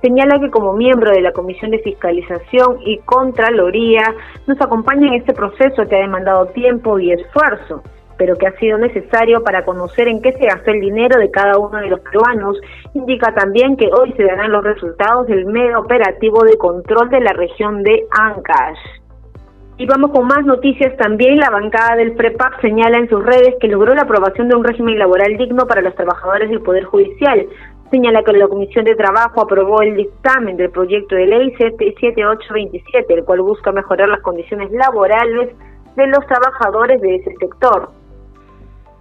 Speaker 6: señala que como miembro de la Comisión de Fiscalización y Contraloría nos acompaña en este proceso que ha demandado tiempo y esfuerzo pero que ha sido necesario para conocer en qué se gastó el dinero de cada uno de los peruanos. Indica también que hoy se darán los resultados del mega operativo de control de la región de Ancash. Y vamos con más noticias también. La bancada del PREPAP señala en sus redes que logró la aprobación de un régimen laboral digno para los trabajadores del Poder Judicial. Señala que la Comisión de Trabajo aprobó el dictamen del proyecto de ley 7827, el cual busca mejorar las condiciones laborales de los trabajadores de ese sector.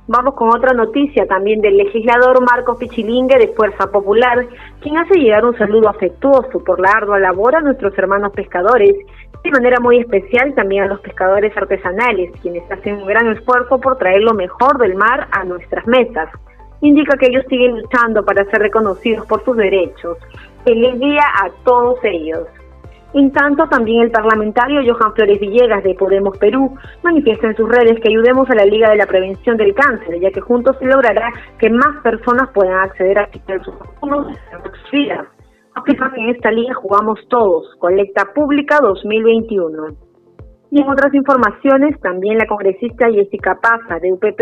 Speaker 6: Vamos con otra noticia también del legislador Marcos Pichilingue de Fuerza Popular, quien hace llegar un saludo afectuoso por la ardua labor a nuestros hermanos pescadores, de manera muy especial también a los pescadores artesanales, quienes hacen un gran esfuerzo por traer lo mejor del mar a nuestras mesas. Indica que ellos siguen luchando para ser reconocidos por sus derechos. Feliz día a todos ellos. En tanto, también el parlamentario Johan Flores Villegas de Podemos Perú manifiesta en sus redes que ayudemos a la Liga de la Prevención del Cáncer, ya que juntos se logrará que más personas puedan acceder a sus. Afirma que en esta liga jugamos todos, Colecta Pública 2021. Y en otras informaciones, también la congresista Jessica Paza, de UPP,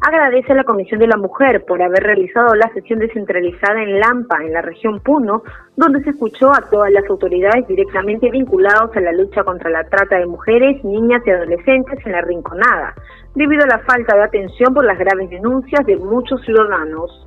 Speaker 6: agradece a la Comisión de la Mujer por haber realizado la sesión descentralizada en Lampa, en la región Puno, donde se escuchó a todas las autoridades directamente vinculadas a la lucha contra la trata de mujeres, niñas y adolescentes en la Rinconada, debido a la falta de atención por las graves denuncias de muchos ciudadanos.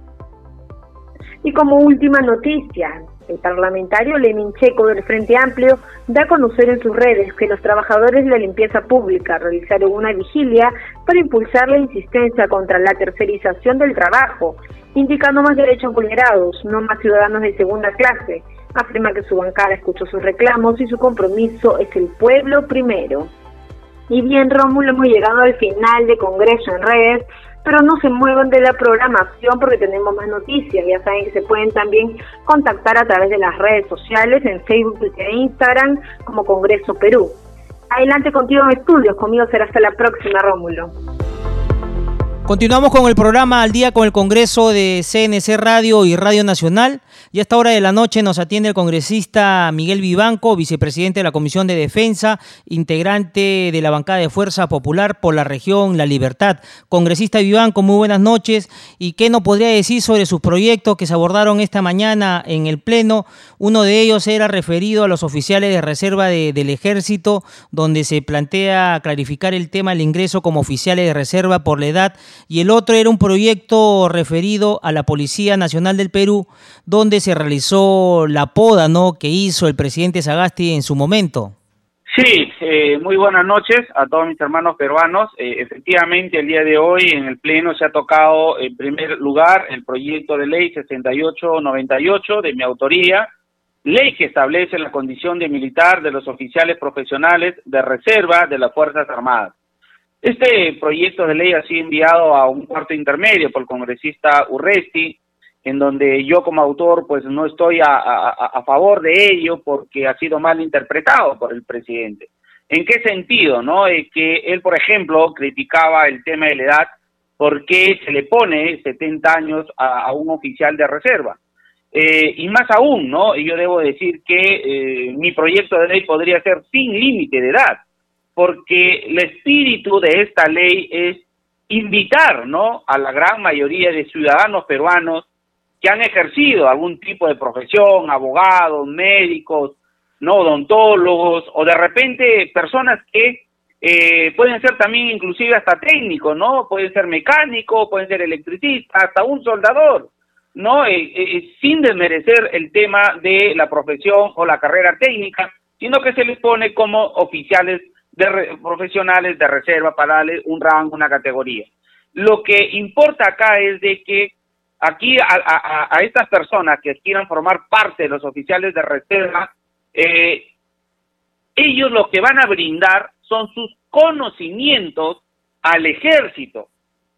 Speaker 6: Y como última noticia, el parlamentario Lenin Checo del Frente Amplio da a conocer en sus redes que los trabajadores de la limpieza pública realizaron una vigilia para impulsar la insistencia contra la tercerización del trabajo, indicando más derechos vulnerados, no más ciudadanos de segunda clase. Afirma que su bancada escuchó sus reclamos y su compromiso es el pueblo primero. Y bien, Rómulo, hemos llegado al final de Congreso en redes pero no se muevan de la programación porque tenemos más noticias. Ya saben que se pueden también contactar a través de las redes sociales, en Facebook, Twitter e Instagram, como Congreso Perú. Adelante contigo en estudios, conmigo será hasta la próxima, Rómulo.
Speaker 1: Continuamos con el programa Al día con el Congreso de CNC Radio y Radio Nacional. Y a esta hora de la noche nos atiende el congresista Miguel Vivanco, vicepresidente de la Comisión de Defensa, integrante de la bancada de Fuerza Popular por la región La Libertad. Congresista Vivanco, muy buenas noches. ¿Y qué nos podría decir sobre sus proyectos que se abordaron esta mañana en el Pleno? Uno de ellos era referido a los oficiales de reserva del Ejército, donde se plantea clarificar el tema del ingreso como oficiales de reserva por la edad y el otro era un proyecto referido a la Policía Nacional del Perú, donde se realizó la poda ¿no? que hizo el presidente Sagasti en su momento.
Speaker 7: Sí, eh, muy buenas noches a todos mis hermanos peruanos. Eh, efectivamente, el día de hoy en el Pleno se ha tocado en primer lugar el proyecto de ley 6898 de mi autoría, ley que establece la condición de militar de los oficiales profesionales de reserva de las Fuerzas Armadas. Este proyecto de ley ha sido enviado a un cuarto intermedio por el congresista Urresti, en donde yo como autor pues no estoy a, favor de ello porque ha sido mal interpretado por el presidente. ¿En qué sentido? no eh, Que él, por ejemplo, criticaba el tema de la edad porque se le pone 70 años a, un oficial de reserva. Eh, y más aún, ¿no? Yo debo decir que eh, mi proyecto de ley podría ser sin límite de edad porque el espíritu de esta ley es invitar, ¿no? A la gran mayoría de ciudadanos peruanos que han ejercido algún tipo de profesión, abogados, médicos, no odontólogos o de repente personas que eh, pueden ser también inclusive hasta técnicos, ¿no? Pueden ser mecánicos, pueden ser electricistas, hasta un soldador, ¿no? Eh, eh, sin desmerecer el tema de la profesión o la carrera técnica, sino que se les pone como oficiales de profesionales de reserva para darle un rango, una categoría. Lo que importa acá es de que aquí a, estas personas que quieran formar parte de los oficiales de reserva, eh, ellos lo que van a brindar son sus conocimientos al ejército,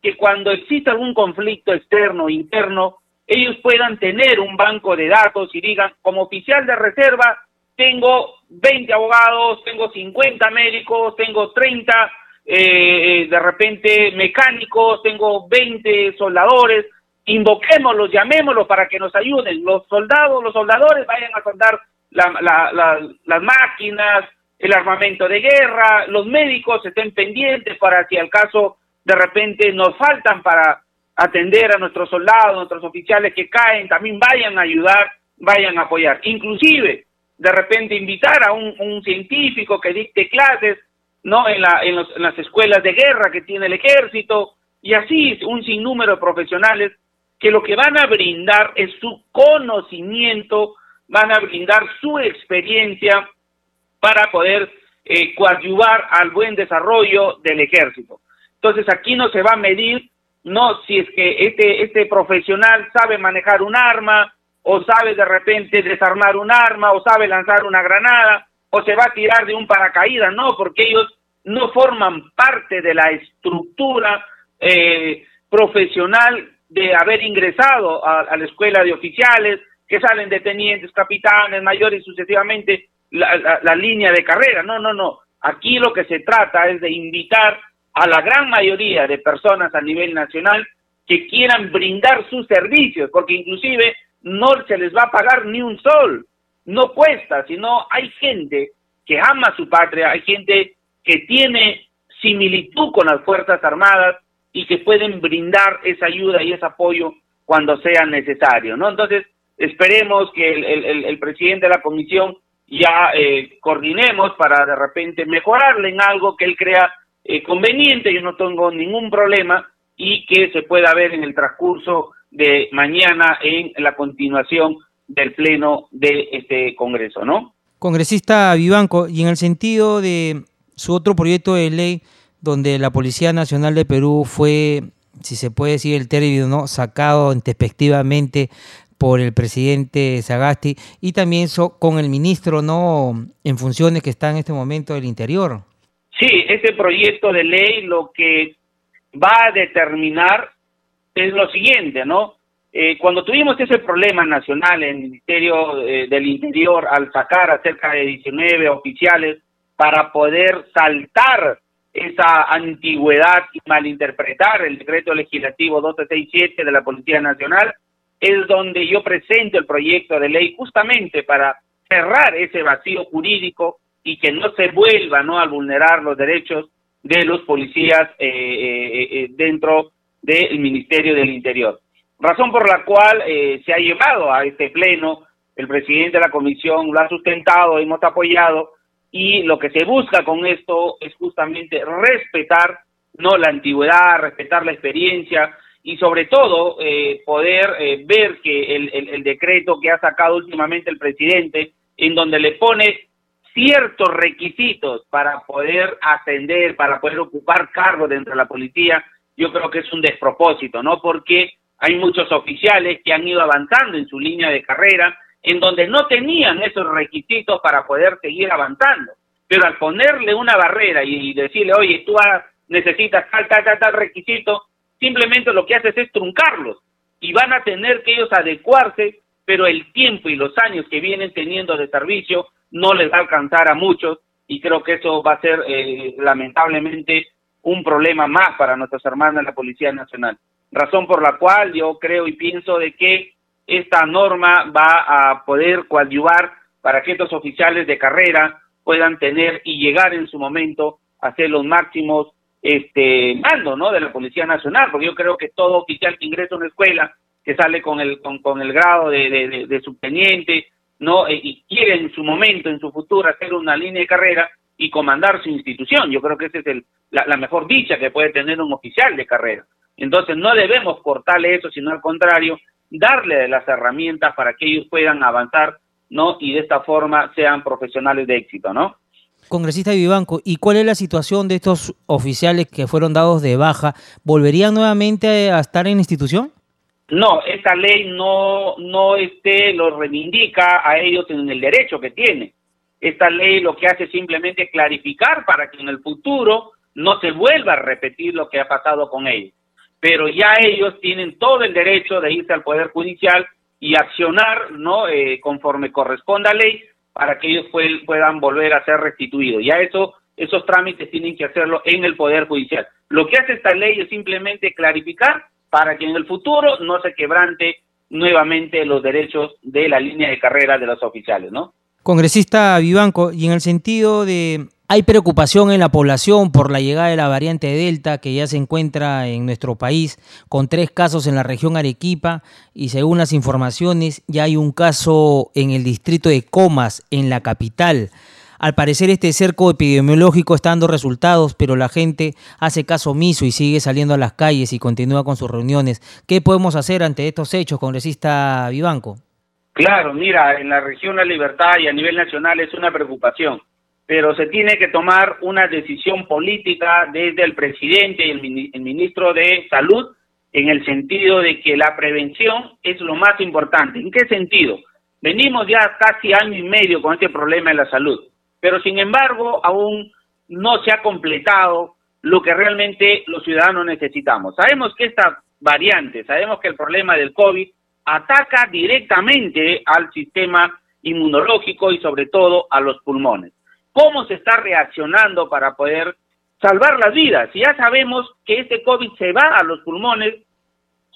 Speaker 7: que cuando exista algún conflicto externo o interno, ellos puedan tener un banco de datos y digan, como oficial de reserva, tengo 20 abogados, tengo 50 médicos, tengo 30 eh, de repente mecánicos, tengo 20 soldadores, invoquémoslos, llamémoslos para que nos ayuden. Los soldados, los soldadores vayan a soldar las máquinas, el armamento de guerra, los médicos estén pendientes para si al caso de repente nos faltan para atender a nuestros soldados, nuestros oficiales que caen, también vayan a ayudar, vayan a apoyar. Inclusive, de repente invitar a un, científico que dicte clases, ¿no? En, la, en, las escuelas de guerra que tiene el ejército, y así un sinnúmero de profesionales que lo que van a brindar es su conocimiento, van a brindar su experiencia para poder eh, coadyuvar al buen desarrollo del ejército. Entonces aquí no se va a medir, no si es que este, este profesional sabe manejar un arma, o sabe de repente desarmar un arma, o sabe lanzar una granada, o se va a tirar de un paracaídas, no, porque ellos no forman parte de la estructura eh, profesional de haber ingresado a, la escuela de oficiales, que salen de tenientes, capitanes, mayores, sucesivamente, la, la línea de carrera. No, no, no. Aquí lo que se trata es de invitar a la gran mayoría de personas a nivel nacional que quieran brindar sus servicios, porque inclusive no se les va a pagar ni un sol, no cuesta, sino hay gente que ama su patria, hay gente que tiene similitud con las Fuerzas Armadas y que pueden brindar esa ayuda y ese apoyo cuando sea necesario, ¿no? Entonces, esperemos que el, presidente de la comisión ya eh, coordinemos para de repente mejorarle en algo que él crea eh, conveniente, yo no tengo ningún problema y que se pueda ver en el transcurso de mañana en la continuación del pleno de este Congreso, ¿no?
Speaker 1: Congresista Vivanco, y en el sentido de su otro proyecto de ley donde la Policía Nacional de Perú fue, si se puede decir el término, ¿no? sacado intempestivamente por el presidente Sagasti y también con el ministro no en funciones que está en este momento del Interior.
Speaker 7: Sí, ese proyecto de ley lo que va a determinar es lo siguiente, ¿no? Eh, cuando tuvimos ese problema nacional en el Ministerio eh, del Interior al sacar a cerca de 19 oficiales para poder saltar esa antigüedad y malinterpretar el decreto legislativo 1267 de la Policía Nacional, es donde yo presento el proyecto de ley justamente para cerrar ese vacío jurídico y que no se vuelva a vulnerar los derechos de los policías eh, eh, dentro del Ministerio del Interior. Razón por la cual se ha llevado a este pleno, el presidente de la comisión lo ha sustentado, hemos apoyado, y lo que se busca con esto es justamente respetar no la antigüedad, respetar la experiencia y sobre todo poder ver que el, el decreto que ha sacado últimamente el presidente, en donde le pone ciertos requisitos para poder ascender, para poder ocupar cargos dentro de la policía, yo creo que es un despropósito, ¿no? Porque hay muchos oficiales que han ido avanzando en su línea de carrera, en donde no tenían esos requisitos para poder seguir avanzando. Pero al ponerle una barrera y decirle, oye, tú necesitas tal, tal, tal, tal requisito, simplemente lo que haces es truncarlos y van a tener que ellos adecuarse, pero el tiempo y los años que vienen teniendo de servicio no les va a alcanzar a muchos y creo que eso va a ser eh, lamentablemente un problema más para nuestros hermanos de la Policía Nacional. Razón por la cual yo creo y pienso de que esta norma va a poder coadyuvar para que estos oficiales de carrera puedan tener y llegar en su momento a ser los máximos este mando ¿no? de la Policía Nacional, porque yo creo que todo oficial que ingresa a una escuela, que sale con el, con, el grado de, subteniente no y quiere en su momento, en su futuro, hacer una línea de carrera y comandar su institución. Yo creo que esa es el, la, mejor dicha que puede tener un oficial de carrera. Entonces no debemos cortarle eso, sino al contrario, darle las herramientas para que ellos puedan avanzar, ¿no? Y de esta forma sean profesionales de éxito, ¿no?
Speaker 1: Congresista Vivanco, ¿y cuál es la situación de estos oficiales que fueron dados de baja? ¿Volverían nuevamente a estar en institución?
Speaker 7: No, esta ley no, no este, lo reivindica a ellos en el derecho que tienen. Esta ley lo que hace es simplemente clarificar para que en el futuro no se vuelva a repetir lo que ha pasado con ellos. Pero ya ellos tienen todo el derecho de irse al Poder Judicial y accionar no eh, conforme corresponda a ley para que ellos puedan volver a ser restituidos. Ya eso, esos trámites tienen que hacerlo en el Poder Judicial. Lo que hace esta ley es simplemente clarificar para que en el futuro no se quebrante nuevamente los derechos de la línea de carrera de los oficiales, ¿no?
Speaker 1: Congresista Vivanco, y en el sentido de hay preocupación en la población por la llegada de la variante Delta que ya se encuentra en nuestro país, con tres casos en la región Arequipa y según las informaciones ya hay un caso en el distrito de Comas, en la capital. Al parecer este cerco epidemiológico está dando resultados, pero la gente hace caso omiso y sigue saliendo a las calles y continúa con sus reuniones. ¿Qué podemos hacer ante estos hechos, congresista Vivanco?
Speaker 7: Claro, mira, en la región La Libertad y a nivel nacional es una preocupación, pero se tiene que tomar una decisión política desde el presidente y el, ministro de Salud en el sentido de que la prevención es lo más importante. ¿En qué sentido? Venimos ya casi año y medio con este problema de la salud pero sin embargo aún no se ha completado lo que realmente los ciudadanos necesitamos. Sabemos que esta variante, sabemos que el problema del COVID ataca directamente al sistema inmunológico y sobre todo a los pulmones. ¿Cómo se está reaccionando para poder salvar las vidas? Si ya sabemos que este COVID se va a los pulmones,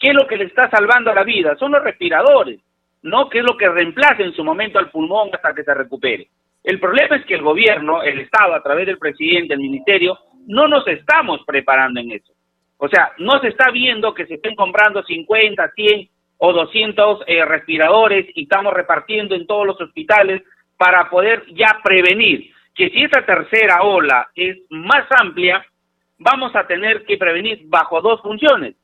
Speaker 7: ¿qué es lo que le está salvando la vida? Son los respiradores, ¿no? ¿Qué es lo que reemplaza en su momento al pulmón hasta que se recupere? El problema es que el gobierno, el Estado, a través del presidente, el ministerio, no nos estamos preparando en eso. O sea, no se está viendo que se estén comprando 50, 100 o 200 eh, respiradores y estamos repartiendo en todos los hospitales para poder ya prevenir que si esta tercera ola es más amplia, vamos a tener que prevenir bajo dos funciones.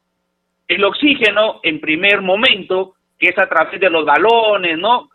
Speaker 7: El oxígeno, en primer momento, que es a través de los balones, ¿no?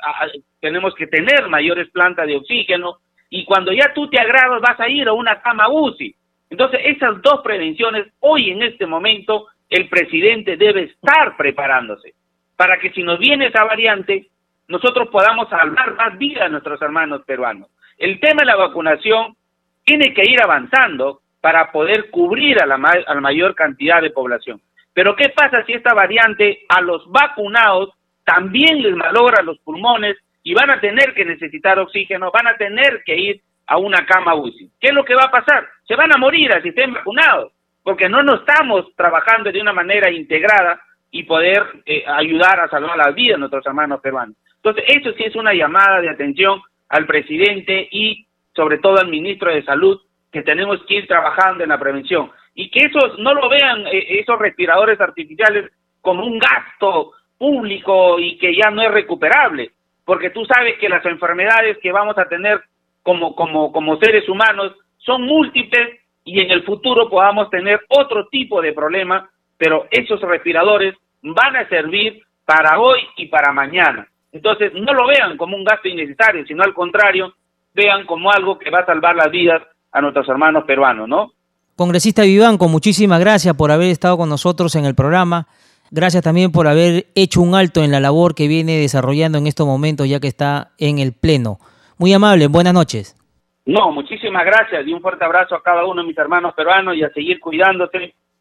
Speaker 7: tenemos que tener mayores plantas de oxígeno y cuando ya tú te agradas vas a ir a una cama UCI. Entonces, esas dos prevenciones, hoy en este momento, el presidente debe estar preparándose para que si nos viene esa variante, nosotros podamos salvar más vida a nuestros hermanos peruanos. El tema de la vacunación tiene que ir avanzando para poder cubrir a la, a la mayor cantidad de población. Pero ¿qué pasa si esta variante a los vacunados también les malogra los pulmones y van a tener que necesitar oxígeno, van a tener que ir a una cama UCI. ¿Qué es lo que va a pasar? Se van a morir así estén vacunados, porque no nos estamos trabajando de una manera integrada y poder eh, ayudar a salvar la vida de nuestros hermanos peruanos. Entonces, eso sí es una llamada de atención al presidente y sobre todo al ministro de Salud, que tenemos que ir trabajando en la prevención. Y que esos no lo vean, eh, esos respiradores artificiales, como un gasto público y que ya no es recuperable, porque tú sabes que las enfermedades que vamos a tener como, como, como seres humanos son múltiples y en el futuro podamos tener otro tipo de problema, pero esos respiradores van a servir para hoy y para mañana. Entonces, no lo vean como un gasto innecesario, sino al contrario, vean como algo que va a salvar las vidas a nuestros hermanos peruanos, ¿no?
Speaker 1: Congresista Vivanco, muchísimas gracias por haber estado con nosotros en el programa. Gracias también por haber hecho un alto en la labor que viene desarrollando en estos momentos, ya que está en el Pleno. Muy amable, buenas noches.
Speaker 7: No, muchísimas gracias y un fuerte abrazo a cada uno de mis hermanos peruanos y a seguir cuidándose